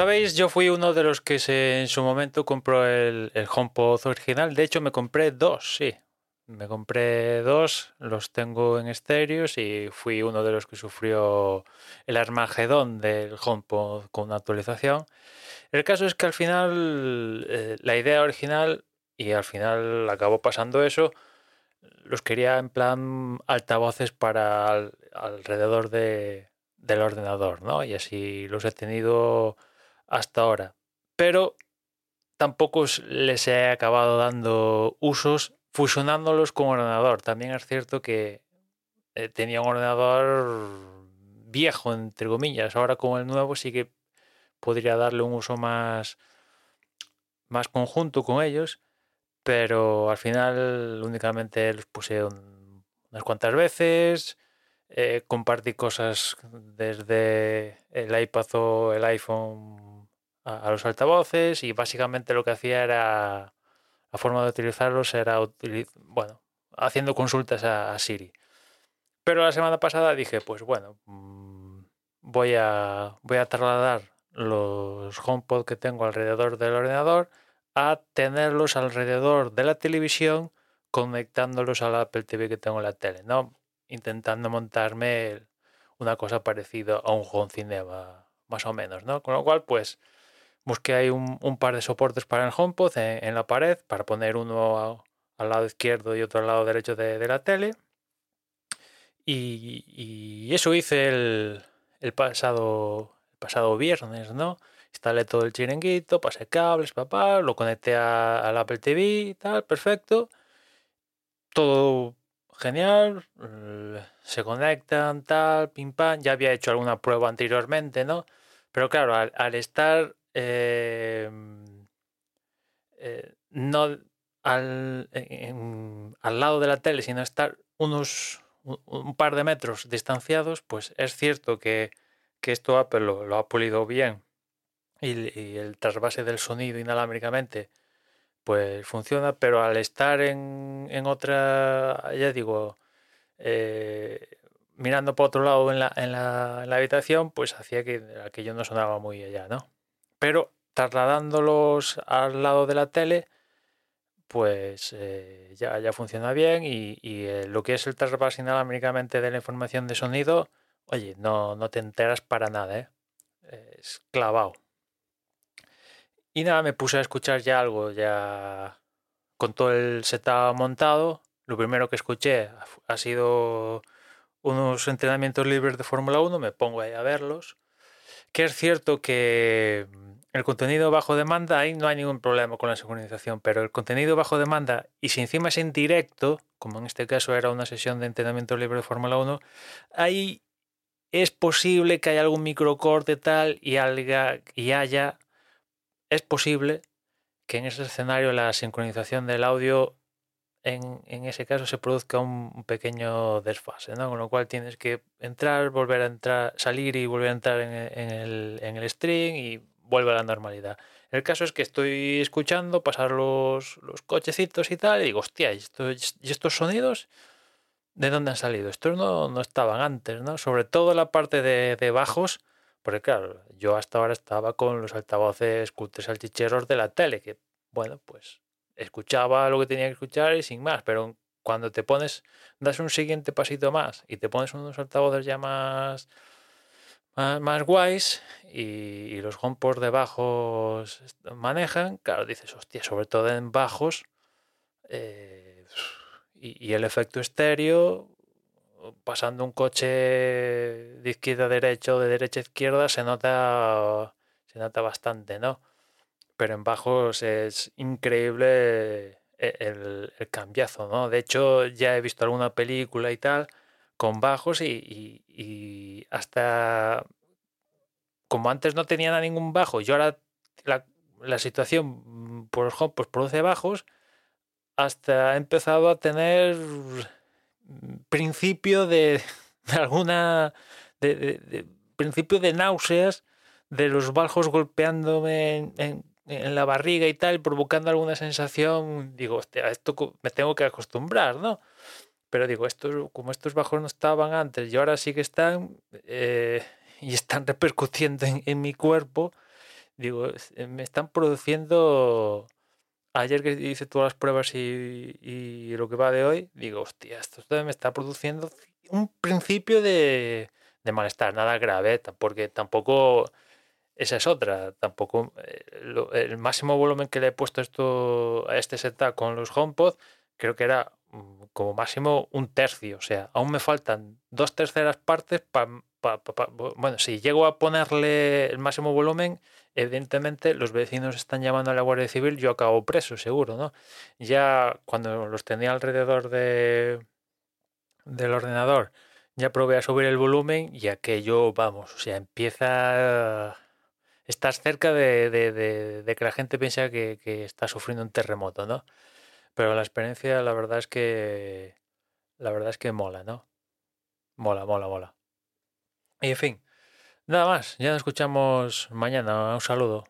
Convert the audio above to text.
Sabéis, yo fui uno de los que en su momento compró el, el HomePod original. De hecho, me compré dos, sí. Me compré dos, los tengo en estéreos y fui uno de los que sufrió el armagedón del HomePod con una actualización. El caso es que al final, eh, la idea original, y al final acabó pasando eso, los quería en plan altavoces para al- alrededor de, del ordenador, ¿no? Y así los he tenido hasta ahora. Pero tampoco les he acabado dando usos fusionándolos con ordenador. También es cierto que eh, tenía un ordenador viejo, entre comillas. Ahora con el nuevo sí que podría darle un uso más, más conjunto con ellos, pero al final únicamente los puse un- unas cuantas veces. eh, compartí cosas desde el iPad o el iPhone a, los altavoces y básicamente lo que hacía era la forma de utilizarlos era utili- bueno haciendo consultas a, Siri. Pero la semana pasada dije pues bueno mm, voy a voy a trasladar los HomePod que tengo alrededor del ordenador a tenerlos alrededor de la televisión conectándolos al Apple TV que tengo en la tele no intentando montarme una cosa parecida a un home cinema más o menos no con lo cual pues busqué ahí un, un par de soportes para el HomePod en, la pared para poner uno al lado izquierdo y otro al lado derecho de, la tele. Y, eso hice el, pasado, viernes, ¿no? Instalé todo el chiringuito, pasé cables, papá, lo conecté al Apple TV y tal, perfecto. Todo genial, se conectan, tal, pim pam. Ya había hecho alguna prueba anteriormente, ¿no? Pero claro, al estar eh, eh, no al, en- al lado de la tele, sino estar unos un, par de metros distanciados, pues es cierto que, que esto Apple lo, lo ha pulido bien y, el trasvase del sonido inalámbricamente pues funciona, pero al estar en, en otra, ya digo, eh, mirando por otro lado en la, en la, en la habitación, pues hacía que aquello no sonaba muy allá, ¿no? Pero trasladándolos al lado de la tele, pues eh, ya, ya funciona bien y, eh, lo que es el trasvase inalámbricamente de la información de sonido, oye, no, no te enteras para nada, ¿eh? Es clavado. Y nada, me puse a escuchar ya algo, ya con todo el setup montado. Lo primero que escuché ha sido unos entrenamientos libres de Fórmula 1, me pongo ahí a verlos. Que es cierto que el contenido bajo demanda, ahí no hay ningún problema con la sincronización, pero el contenido bajo demanda, y si encima es en directo, como en este caso era una sesión de entrenamiento libre de Fórmula 1, ahí es posible que haya algún microcorte tal y, y haya, es posible que en ese escenario la sincronización del audio en, ese caso se produzca un, pequeño desfase, ¿no? Con lo cual tienes que entrar, volver a entrar, salir y volver a entrar en, en, el, en el string y vuelve a la normalidad. El caso es que estoy escuchando pasar los, los cochecitos y tal, y digo, hostia, ¿y, esto, ¿y estos sonidos de dónde han salido? Estos no, no estaban antes, ¿no? Sobre todo la parte de, de bajos, porque claro, yo hasta ahora estaba con los altavoces cultes salchicheros de la tele, que bueno, pues escuchaba lo que tenía que escuchar y sin más, pero cuando te pones, das un siguiente pasito más y te pones unos altavoces ya más, más, guays y, los HomePod de bajos manejan, claro, dices, hostia, sobre todo en bajos eh, y, y, el efecto estéreo, pasando un coche de izquierda a derecha o de derecha a izquierda, se nota se nota bastante, ¿no? Pero en bajos es increíble e, el, el cambiazo, ¿no? De hecho, ya he visto alguna película y tal con bajos y, hasta como antes no tenían ningún bajo y ahora la, situación por home pues produce bajos, hasta ha empezado a tener principio de, alguna principio de náuseas de los bajos golpeándome en, en, la barriga y tal, provocando alguna sensación, digo, hostia, esto me tengo que acostumbrar, ¿no? Pero digo, estos, como estos bajos no estaban antes y ahora sí que están eh, y están repercutiendo en, en, mi cuerpo, digo, eh, me están produciendo. Ayer que hice todas las pruebas y, y lo que va de hoy, digo, hostia, esto me está produciendo un principio de, de malestar, nada grave, porque tampoco esa es otra. Tampoco eh, el máximo volumen que le he puesto esto a este setup con los HomePod, creo que era mm, como máximo un tercio. O sea, aún me faltan dos terceras partes para. Pa, pa, pa, bueno, si llego a ponerle el máximo volumen, evidentemente los vecinos están llamando a la Guardia Civil, yo acabo preso, seguro, ¿no? Ya cuando los tenía alrededor de del ordenador, ya probé a subir el volumen y aquello, vamos, o sea, empieza estás cerca de, de, de, de, que la gente piensa que, que, está sufriendo un terremoto, ¿no? Pero la experiencia, la verdad es que. La verdad es que mola, ¿no? Mola, mola, mola. Y en fin, nada más. Ya nos escuchamos mañana. Un saludo.